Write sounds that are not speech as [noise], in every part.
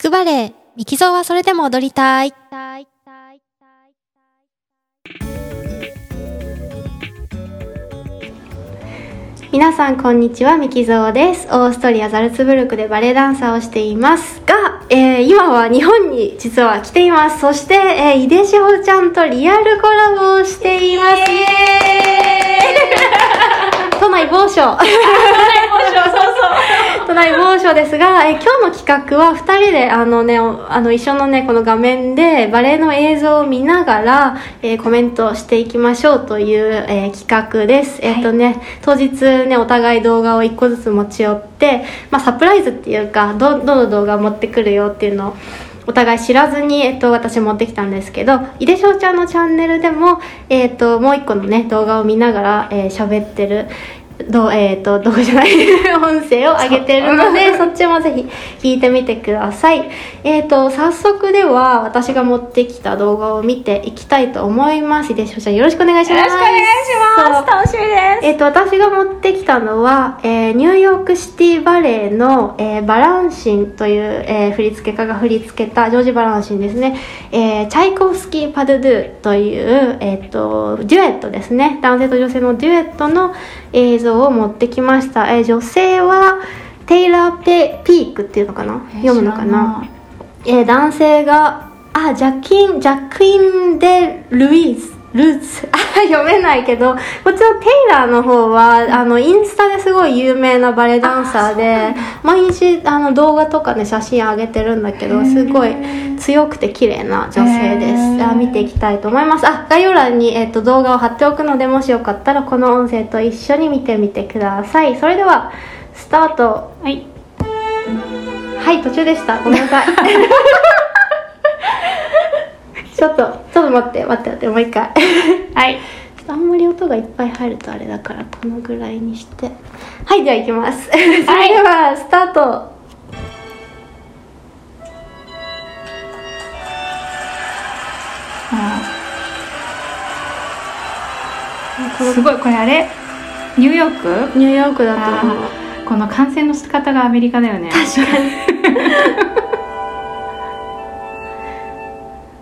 くバレエ、ミキゾーはそれでも踊りたい。皆さんこんにちはミキゾーです。オーストリアザルツブルクでバレエダンサーをしています。が、えー今は日本に実は来ています。そして、えー、井出志保ちゃんとリアルコラボをしています。イエーイ都内某所都内某所ですが、えー今日の企画は2人であの、ね、おあの一緒の、ね、この画面でバレエの映像を見ながら、えーコメントをしていきましょうという、えー企画です、えっ、とね当日ねお互い動画を1個ずつ持ち寄って、まあ、サプライズっていうかどどの動画を持ってくるよっていうのをお互い知らずに、えっと、私持ってきたんですけど井出翔ちゃんのチャンネルでも、えっと、もう一個のね動画を見ながら喋、えー喋ってるどえっ、と動画じゃない？[laughs] 音声を上げてるのでそっちもぜひ聞いてみてください。えっ、と早速では私が持ってきた動画を見ていきたいと思います。井出翔ちゃんよろしくお願いします。よろしくお願いします。楽しみです。えっ、と私が持ってきたのは、えーニューヨークシティバレエの、えーバランシンという、えー振付家が振り付けたジョージ・バランシンですね、えーチャイコフスキー・パドゥドゥという、えっとデュエットですね。男性と女性のデュエットの映像を持ってきました、えー女性はテイラーペ・ピークっていうのかな？読むのかな？えー男性があジャキンジャクイン・デ・ルイーズルーツ。[laughs] あ読めないけどこっちのテイラーの方はあのインスタですごい有名なバレエダンサーで毎日あの動画とかね写真上げてるんだけどすごい強くて綺麗な女性でへすー。あ見ていきたいと思います。あ概要欄に、えっと動画を貼っておくのでもしよかったらこの音声と一緒に見てみてください。それではスタート。はい。はい途中でした。ごめんなさい [laughs] ちょっとちょっと待って待って待ってもう一回。[laughs] はい。あんまり音がいっぱい入るとあれだからこのぐらいにして。はいでは行きます。それではスタート。あすごいこれあれ？ニューヨーク？ニューヨークだとこの感染の仕方がアメリカだよね。確かに [laughs]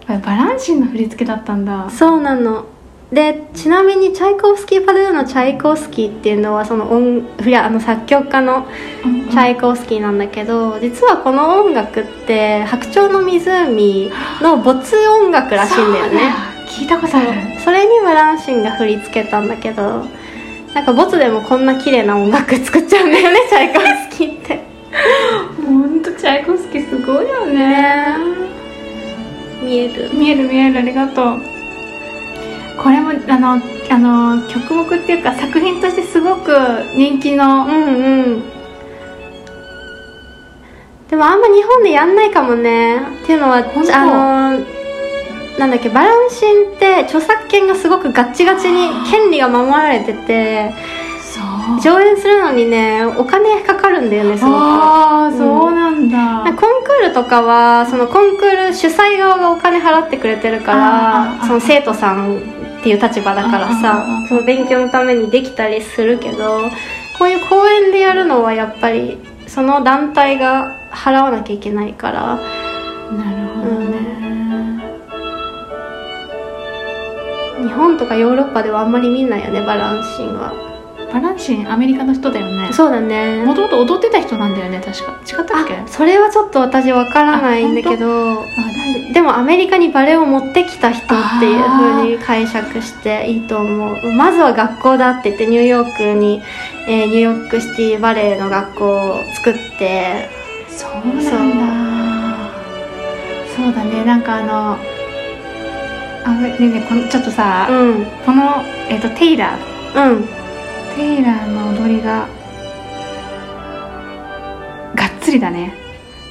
これバランシンの振り付けだったんだ。そうなの。でちなみにチャイコフスキー・パドゥーのチャイコフスキーっていうのはその音いやあの作曲家のチャイコフスキーなんだけど実はこの音楽って「白鳥の湖」の没音楽らしいんだよね。聞いたことある。それにバランシンが振り付けたんだけどなんかボツでもこんな綺麗な音楽作っちゃうんだよねチャイコフスキーって。[laughs] 本当チャイコフスキーすごいよね。ね見える。見える見える。ありがとう。これもあのあの曲目っていうか作品としてすごく人気のうんうん。でもあんま日本でやんないかもね。っていうのはあのなんだっけバランシンって著作権がすごくガッチガチに権利が守られてて上演するのにねお金かかるんだよねすごく。ああうんそうなんだ、コンクールとかはそのコンクール主催側がお金払ってくれてるからその生徒さんっていう立場だからさその勉強のためにできたりするけどこういう公演でやるのはやっぱりその団体が払わなきゃいけないから。なるほどね、日本とかヨーロッパではあんまり見ないよねバランシンはバランシンアメリカの人だよね。そうだね。もともと踊ってた人なんだよね確か。違ったっけ？あそれはちょっと私わからないんだけど。で？でもアメリカにバレエを持ってきた人っていう風に解釈していいと思う。まずは学校だって言ってニューヨークに、えーニューヨークシティバレエの学校を作って。そうなんだ。そうだね。なんかあのあねえねえこのちょっとさ、うん。この、えっとテイラー。うんテイラーの踊りががっつりだね。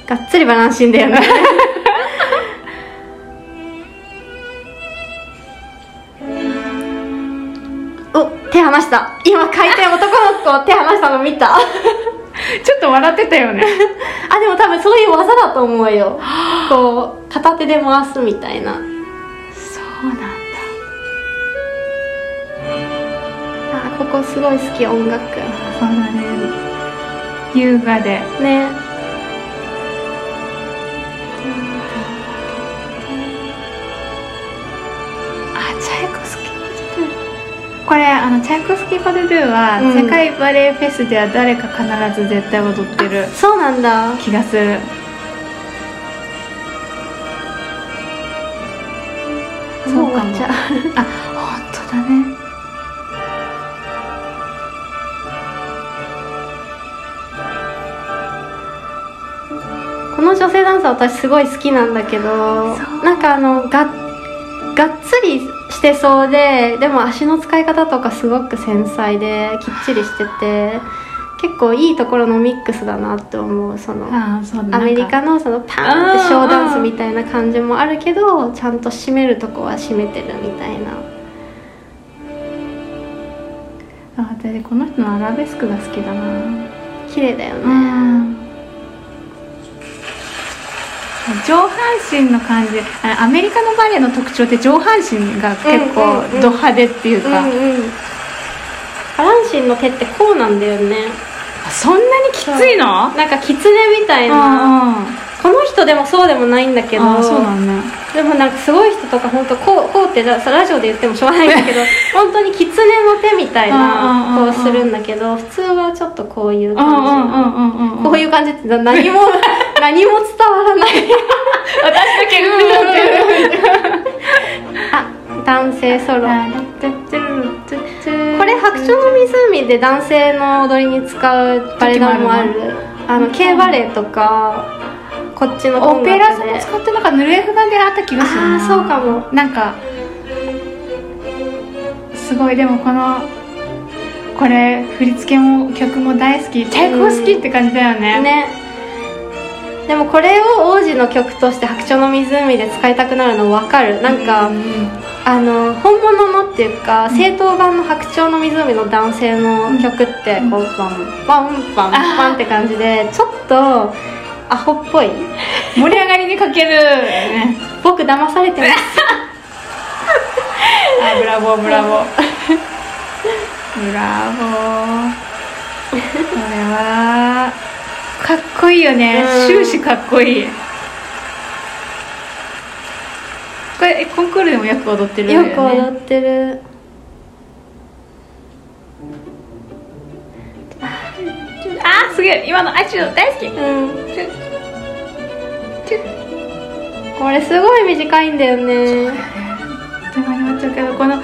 がっつりバランシンだよね。お手離した。今回転男の子手離したの見た。ちょっと笑ってたよね。[laughs] あでも多分そういう技だと思うよ。こう片手で回すみたいな。そうなんここすごい好き音楽。そうだね。優雅で。ね。あチャイコフスキーパドゥドゥ。これあのチャイコフスキーパドゥドゥは、うん。世界バレエフェスでは誰か必ず絶対踊ってるそうなんだ。気がするこの女性ダンサー私すごい好きなんだけどなんかあのががっつりしてそうででも足の使い方とかすごく繊細できっちりしてて結構いいところのミックスだなって思うそのアメリカののそのパーンってショーダンスみたいな感じもあるけどちゃんと締めるとこは締めてるみたいな。あ私この人のアラベスクが好きだな。綺麗だよね、上半身の感じあアメリカのバレエの特徴って上半身が結構ド派手っていうか、うんうんバランシンの手ってこうなんだよね。あそんなにきついの？なんかキツネみたいな。あこの人でもそうでもないんだけど。あそうなんねでもなんかすごい人とか本当こうこうってララジオで言ってもしょうがないんだけど [laughs] 本当にキツネの手みたいなこうするんだけど普通はちょっとこういう感じ。こういう感じって何も何も伝わらない。私だけあ男性ソロ。ここれ白鳥の湖で男性の踊りに使うバレエ団もある。あの K バレエとかこっちのオ音ペラ座も楽で。使ってなんかヌルエフ版であった気がするなああそうかも。なんかすごい。でもこのこれ振り付けも曲も大好き。チャイコフスキーって感じだよね。ねでもこれを王子の曲として白鳥の湖で使いたくなるの分かる。なんか、うんあの本物のっていうか正統版の白鳥の湖の男性の曲ってこうバン。バンバン。バンって感じでちょっとアホっぽい。盛り上がりにかける、ね、僕騙されてます。[laughs] あブラボーブラボー。[laughs] ブラボー。これはこいいよね。うん。終始かっこいい。これえコンクールでもよく踊ってるよね。よく踊ってる。あーすげえ。今のアチュ大好き。うん。チュチュこれすごい短いんだよね。あっという間に終わっちゃうけどこの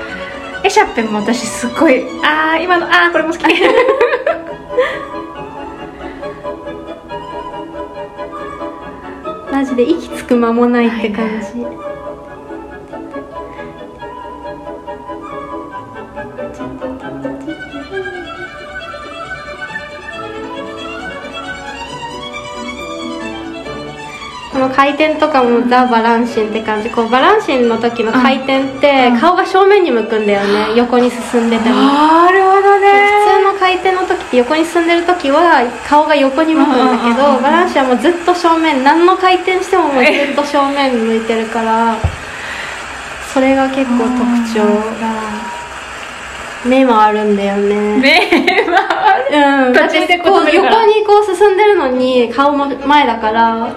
エシャッペンも私すっごいああ今のああこれも好き [laughs] マジで息つく間もないって感じ、この回転とかもザ・バランシンって感じ。こうバランシンの時の回転ってうん。顔が正面に向くんだよね。横に進んでても。なるほどねの回転の時って横に進んでる時は顔が横に向くんだけどバランシンはもうずっと正面何の回転してももうずっと正面向いてるからそれが結構特徴目もあるんだよね。目はうん。だってこう横にこう進んでるのに顔も前だから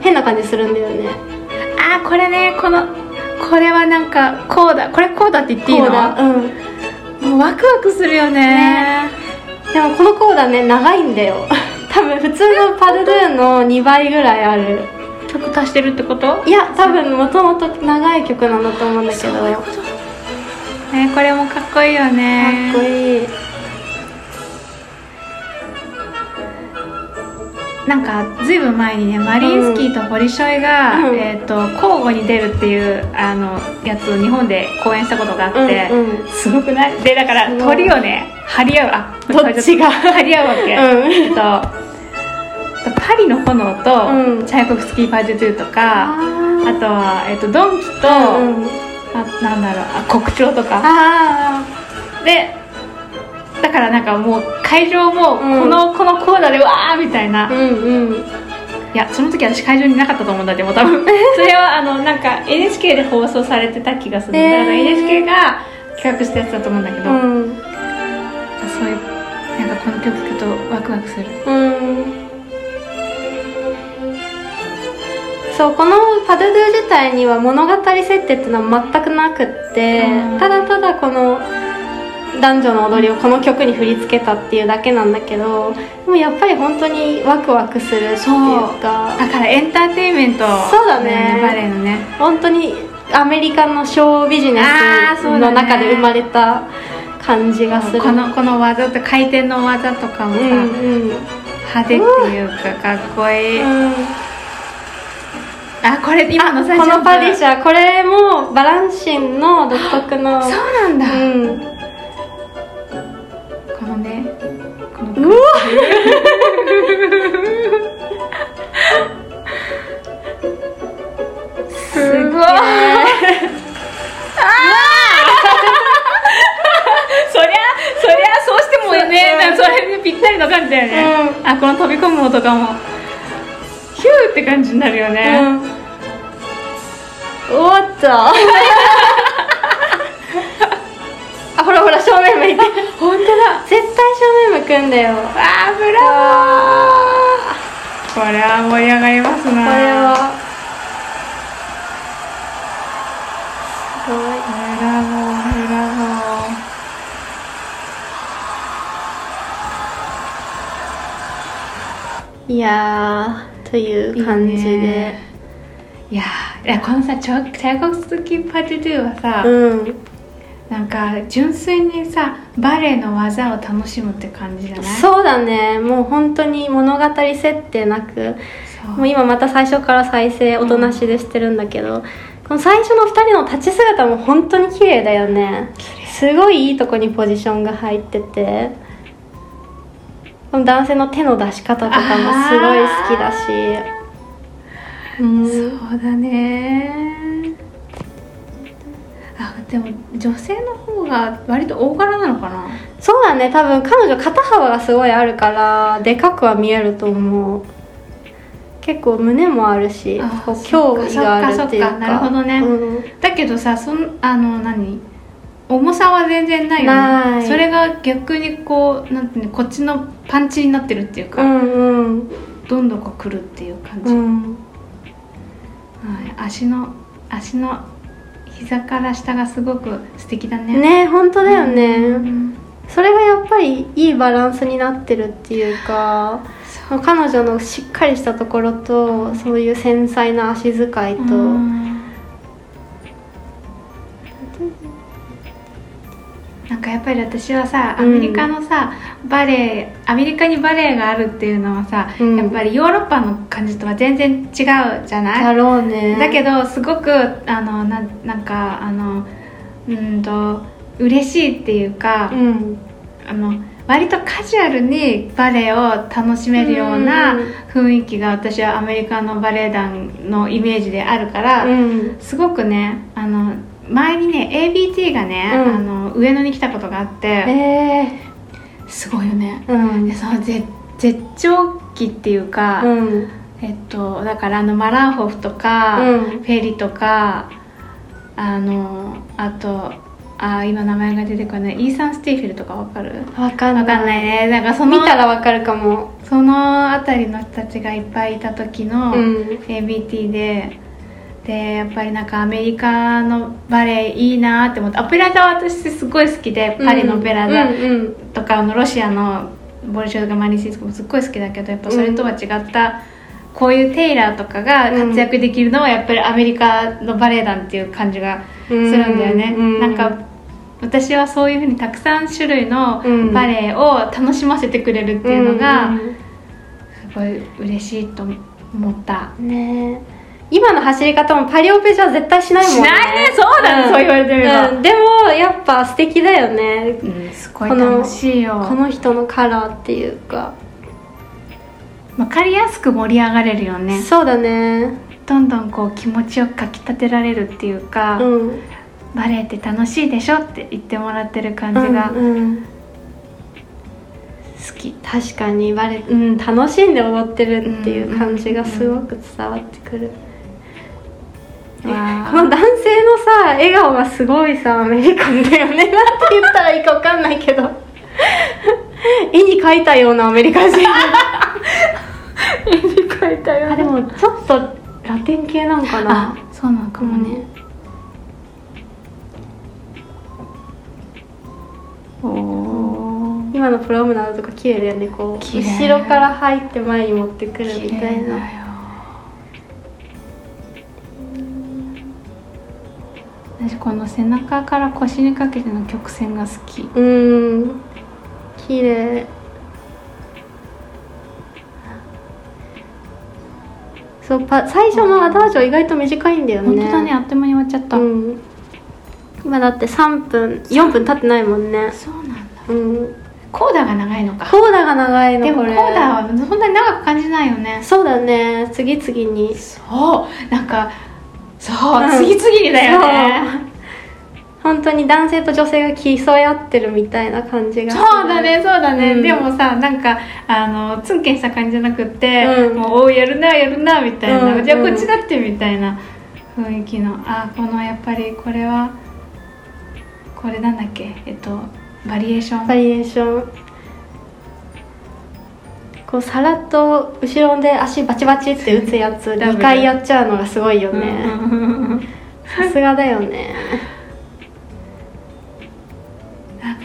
変な感じするんだよね。あーこれねこのこれはなんかこうだ。これこうだって言っていいの？うんもうワクワクするよね。でもこのコーダね長いんだよ。[laughs] 多分普通のパルドゥーの2倍ぐらいある。曲足してるってこと？いや多分もともと長い曲なんだと思うんだけど。ねこれもかっこいいよね。かっこいいなんかずいぶん前にねマリンスキーとボリショイが、うん。えー、と交互に出るっていうあのやつを日本で公演したことがあって、うんうん。すごくない？でだから鳥をね張り合う。あどっちが？張り合うわけ、うん。えっとパリの炎と、うん。チャイコフスキー・パジュトゥとかああとは、えっとドンキと、ーうんうん。あなんだろう。あ国鳥とか。あでだからなんかもう会場もこうん。の、このコーナーでわーみたいな、ーうんうん。いやその時私会場にいなかったと思うんだってもう多分。それはあのなんか NHK で放送されてた気がする、へー。だから NHK が企画したやつだと思うんだけど、うん。そういうなんかこの曲聴くとワクワクする。うん。そうこのパドゥドゥ自体には物語設定っていうのは全くなくってうん。ただただこの男女の踊りをこの曲に振り付けたっていうだけなんだけどでもやっぱり本当にワクワクするっていうか。だからエンターテインメント。そうだね。バレエのね。本当にアメリカのショービジネスの中で生まれた感じがする。このこの技と回転の技とかもさ、うんうん。派手っていうかかっこいい、うん。あこれ今のさこのパディシャこれもバランシンの独特のそうなんだ、うんうわすごい。そりゃそりゃそうしてもねうんそれにぴったりの感じだよね、あこの飛び込む音がもヒューって感じになるようね、んおっとあほらほら正面向いて。本当だ。絶対正面向くんだよ。あーブラボー。これは盛り上がりますな。これはすごい。ブラボーブラボいやーという感じで。いいね。ーいやーいやこのさチャチャイコフスキー・パティドゥはさ、うんなんか純粋にさバレエの技を楽しむって感じじゃない？そうだね。もう本当に物語設定なく。もう今また最初から再生おとなしでしてるんだけど、この最初の2人の立ち姿も本当に綺麗だよね。すごいいいとこにポジションが入ってて。この男性の手の出し方とかもすごい好きだし。うんそうだね。あでも女性の方が割と大柄なのかな？そうだね多分彼女肩幅がすごいあるからでかくは見えると思う。結構胸もあるしあこう脅威があるっていうか。なるほどね。うん。だけどさそんあの何？重さは全然ないよね。ない。それが逆にこうなんてこっちのパンチになってるっていうか、うんうん。どんどんこうくるっていう感じ、うん。はい、足の足の膝から下がすごく素敵だね。ね本当だよね、うん。それがやっぱりいいバランスになってるっていうか彼女のしっかりしたところとそういう繊細な足遣いと、うんなんかやっぱり私はさアメリカのさ、バレエアメリカにバレエがあるっていうのはさ、うん。やっぱりヨーロッパの感じとは全然違うじゃない？だろうね。だけどすごくあのななんかあのうんと嬉しいっていうか、うん。あの割とカジュアルにバレエを楽しめるようなうん。雰囲気が私はアメリカのバレエ団のイメージであるから、うん。すごくねあの前にね ABT がね、うん。あの上野に来たことがあってえすごいよね。ー、うん。でその絶絶頂期っていうか、うん。えっとだからあのマランホフとか、うん。フェリとかあのあとあ今名前が出てこないイーサン・スティーフィルとかわかる？わかんない。わかんないね。なんかその見たらわかるかも。その辺りの人たちがいっぱいいた時のうん。ABT で、でやっぱりなんかアメリカのバレエいいなって思ってオペラ座は私すごい好きでパリのオペラ座とかあのロシアのボルショガ・マニシスコもすっごい好きだけどやっぱそれとは違った、こういうテイラーとかが活躍できるのはやっぱりアメリカのバレエ団っていう感じがするんだよね、うんなんか私はそういうふうにたくさん種類のうん。バレエを楽しませてくれるっていうのがうんすごい嬉しいと思った、ね。え今の走り方もパリオペじゃ絶対しないもんね。しないね。そうだね。そう言われてみれば。うん。でもやっぱ素敵だよね。うん、すごい楽しいよ。この人のカラーっていうか。分かりやすく盛り上がれるよね。そうだね。どんどんこう気持ちよくかきたてられるっていうか、うん。バレエって楽しいでしょって言ってもらってる感じがうんうん。好き、確かにバレうん楽しんで踊ってるっていう感じがすごく伝わってくる、わあこの男性のさ笑顔がすごいさアメリカンだよね。なんて言ったらいいか分かんないけど。絵に描いたようなアメリカ人。絵に描いたよあでもちょっとラテン系なんかな。あそうなのかもね、おお今のプロムナードとか綺麗だよね。こう後ろから入って前に持ってくるみ綺たいなこの背中から腰にかけての曲線が好き。うん。綺麗。そうパ最初のアダージョ意外と短いんだよね。本当だねあっという間に終わっちゃった、うん。今だって3分4分経ってないもんね。そうなんだ。うん。コーダが長いのか。コーダが長いのでもコーダはそんなに長く感じないよね。そうだね。次々に。そう。なんかそう、うん。次々にだよね本当に男性と女性が競い合ってるみたいな感じがそうだねそうだね、うん。でもさなんかあのツンケンした感じじゃなくって、うん。もうおーやるなやるなみたいな、うんじゃあこっちだってみたいな雰囲気のあこのやっぱりこれはこれなんだっけ？えっとバリエーション？バリエーション。こうさらっと後ろで足バチバチって打つやつダブル2回やっちゃうのがすごいようん。ねさすがだよね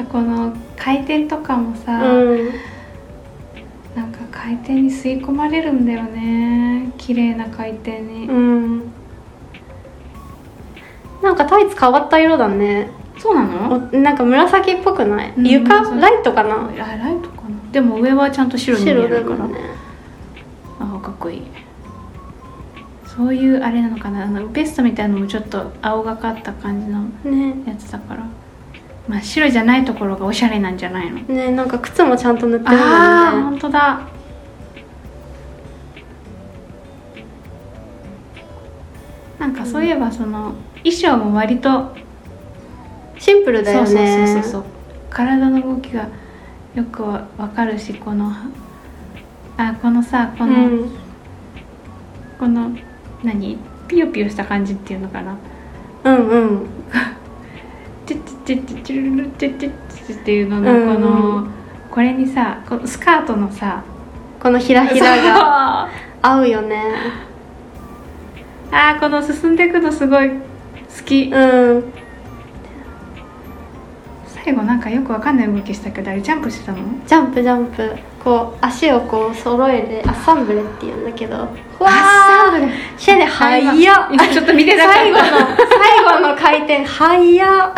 この回転とかもさ、うん。なんか回転に吸い込まれるんだよね。綺麗な回転に、うん。なんかタイツ変わった色だね。そうなの？おなんか紫っぽくない、うん床？ライトかな？あライトかな？でも上はちゃんと白に見えるから、ね。あかっこいい。そういうあれなのかな？あのベストみたいのもちょっと青がかった感じのね。やつだからまあ白じゃないところがおしゃれなんじゃないの？ねなんか靴もちゃんと塗ってるああもんね本当だ。なんかそういえばその衣装も割とシンプルだよね。そうそうそうそう体の動きがよくわわかるしこのあこのさこの、うん。この何？ピヨピヨした感じっていうのかな。うんうんチッチッチッチッチルルチッチッチッっていうののうんこの、これにさこのスカートのさこのひらひらが合うよねあーこの進んでいくのすごい好きうん最後なんかよくわかんない動きしたけどあれジャンプしてたのジャンプジャンプこう足をこう揃えてアッサンブレっていうんだけどわアッサンブレシェネ早っちょっと見てなかった最後の最後の回転早っ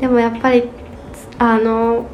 でもやっぱりあの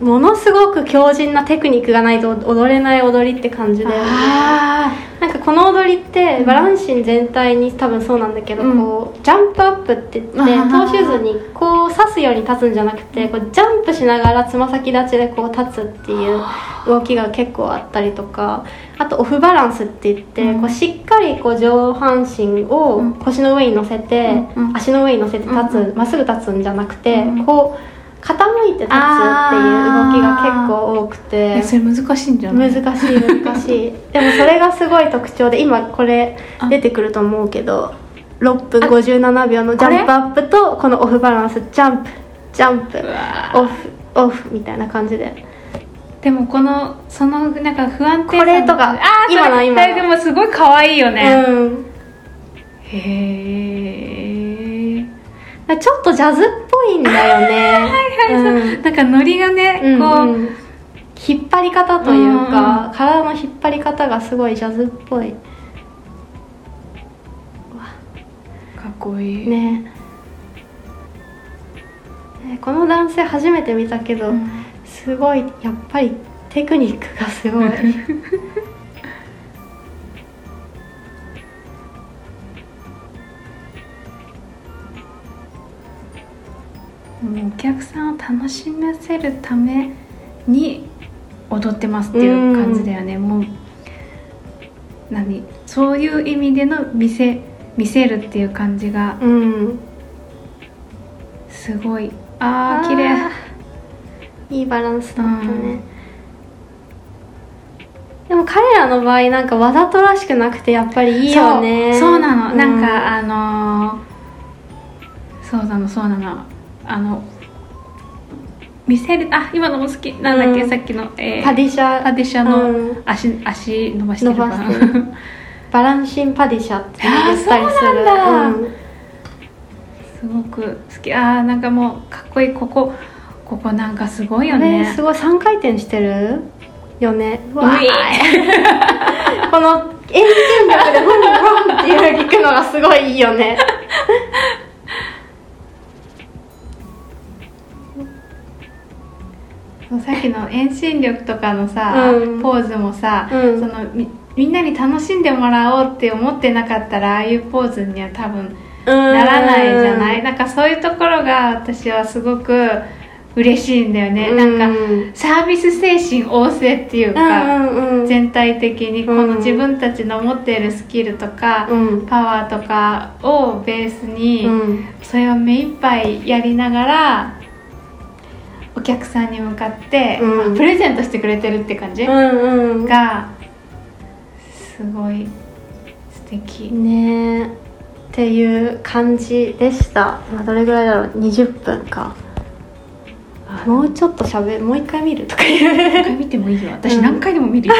ものすごく強靭なテクニックがないと踊れない踊りって感じだよねあなんかこの踊りってバランシン全体に多分そうなんだけど、うん。こうジャンプアップって言ってトー。シューズにこう刺すように立つんじゃなくてこうジャンプしながらつま先立ちでこう立つっていう動きが結構あったりとかあとオフバランスって言って、うん。こうしっかりこう上半身をうん。腰の上に乗せて、うんうん。足の上に乗せて立つうんま、っすぐ立つんじゃなくて、うんこう傾いて立つっていう動きが結構多くて。えそれ難しいんじゃない？難しい難しい。[laughs] でもそれがすごい特徴で今これ出てくると思うけど6分57秒のジャンプアップとこのオフバランスジャンプジャンプ。オフオフみたいな感じででもこのそのなんか不安定さこれとかあー今の今の。でもすごい可愛いよね、うん。へえちょっとジャズっぽいんだよね。はいそう。なんかノリがね、うんこう、うん引っ張り方というか、うん体の引っ張り方がすごいジャズっぽい。かっこいい、ね。ねこの男性初めて見たけど、うんすごいやっぱりテクニックがすごい。[laughs] お客さんを楽しませるために踊ってますっていう感じだよね、もう何？そういう意味での見せ見せるっていう感じがうん。すごい。あー綺麗いいバランスだったね、うんでも彼らの場合なんかわざとらしくなくてやっぱりいいよね。そうなの、うなんかあのーそうなのそうなの。あの見せるあ今のも好きなんだっけ、うん。さっきの、えーパディシャ。パディシャうのん。足,、足伸ばしてるば [laughs] バランシンパディシャって言ったりする。うん。すごく好き。あーなんかもうかっこいい。ここここなんかすごいよね。ねすごい。3回転してる？よねうわ。[laughs] このエンジン力でブンブンっていう行くのがすごいいいよね。さっきの遠心力とかのさ、うん。ポーズもさ、うん。そのみみんなに楽しんでもらおうって思ってなかったらああいうポーズには多分なならないじゃない？なんかそういうところが私はすごく嬉しいんだよね、なんかサービス精神旺盛っていうか、うんうんうん。全体的にこうんの自分たちの持っているスキルとか、うん。パワーとかをベースに、うん。それを目いっぱいやりながらお客さんに向かって、うん。まあプレゼントしてくれてるって感じ、うんうん。がすごい素敵。ねえ。っていう感じでした。今どれぐらいだろう？20分かもうちょっとしゃべもう一回見るとかいう。何回見てもいいよ。私うん。何回でも見るよ、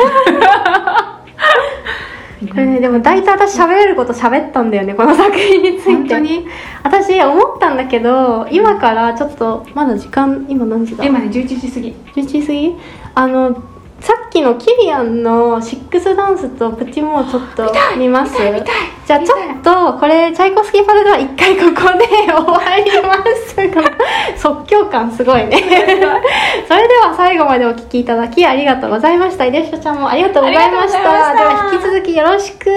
これねでも大体私喋れること喋ったんだよねこの作品について。本当に？私思ったんだけど今からちょっとまだ時間今何時だ？今ね11時過ぎ。11時過ぎ？あのきのキリアンのシックスダンスとプチモーちょっと見ます？じゃあちょっとこれチャイコフスキーパドでは一回ここで終わりますこの [laughs] 即興感すごいね。それでは最後までお聞きいただきありがとうございました。井出下ちゃんもありがとうございました。ありがとうございました。では引き続きよろしく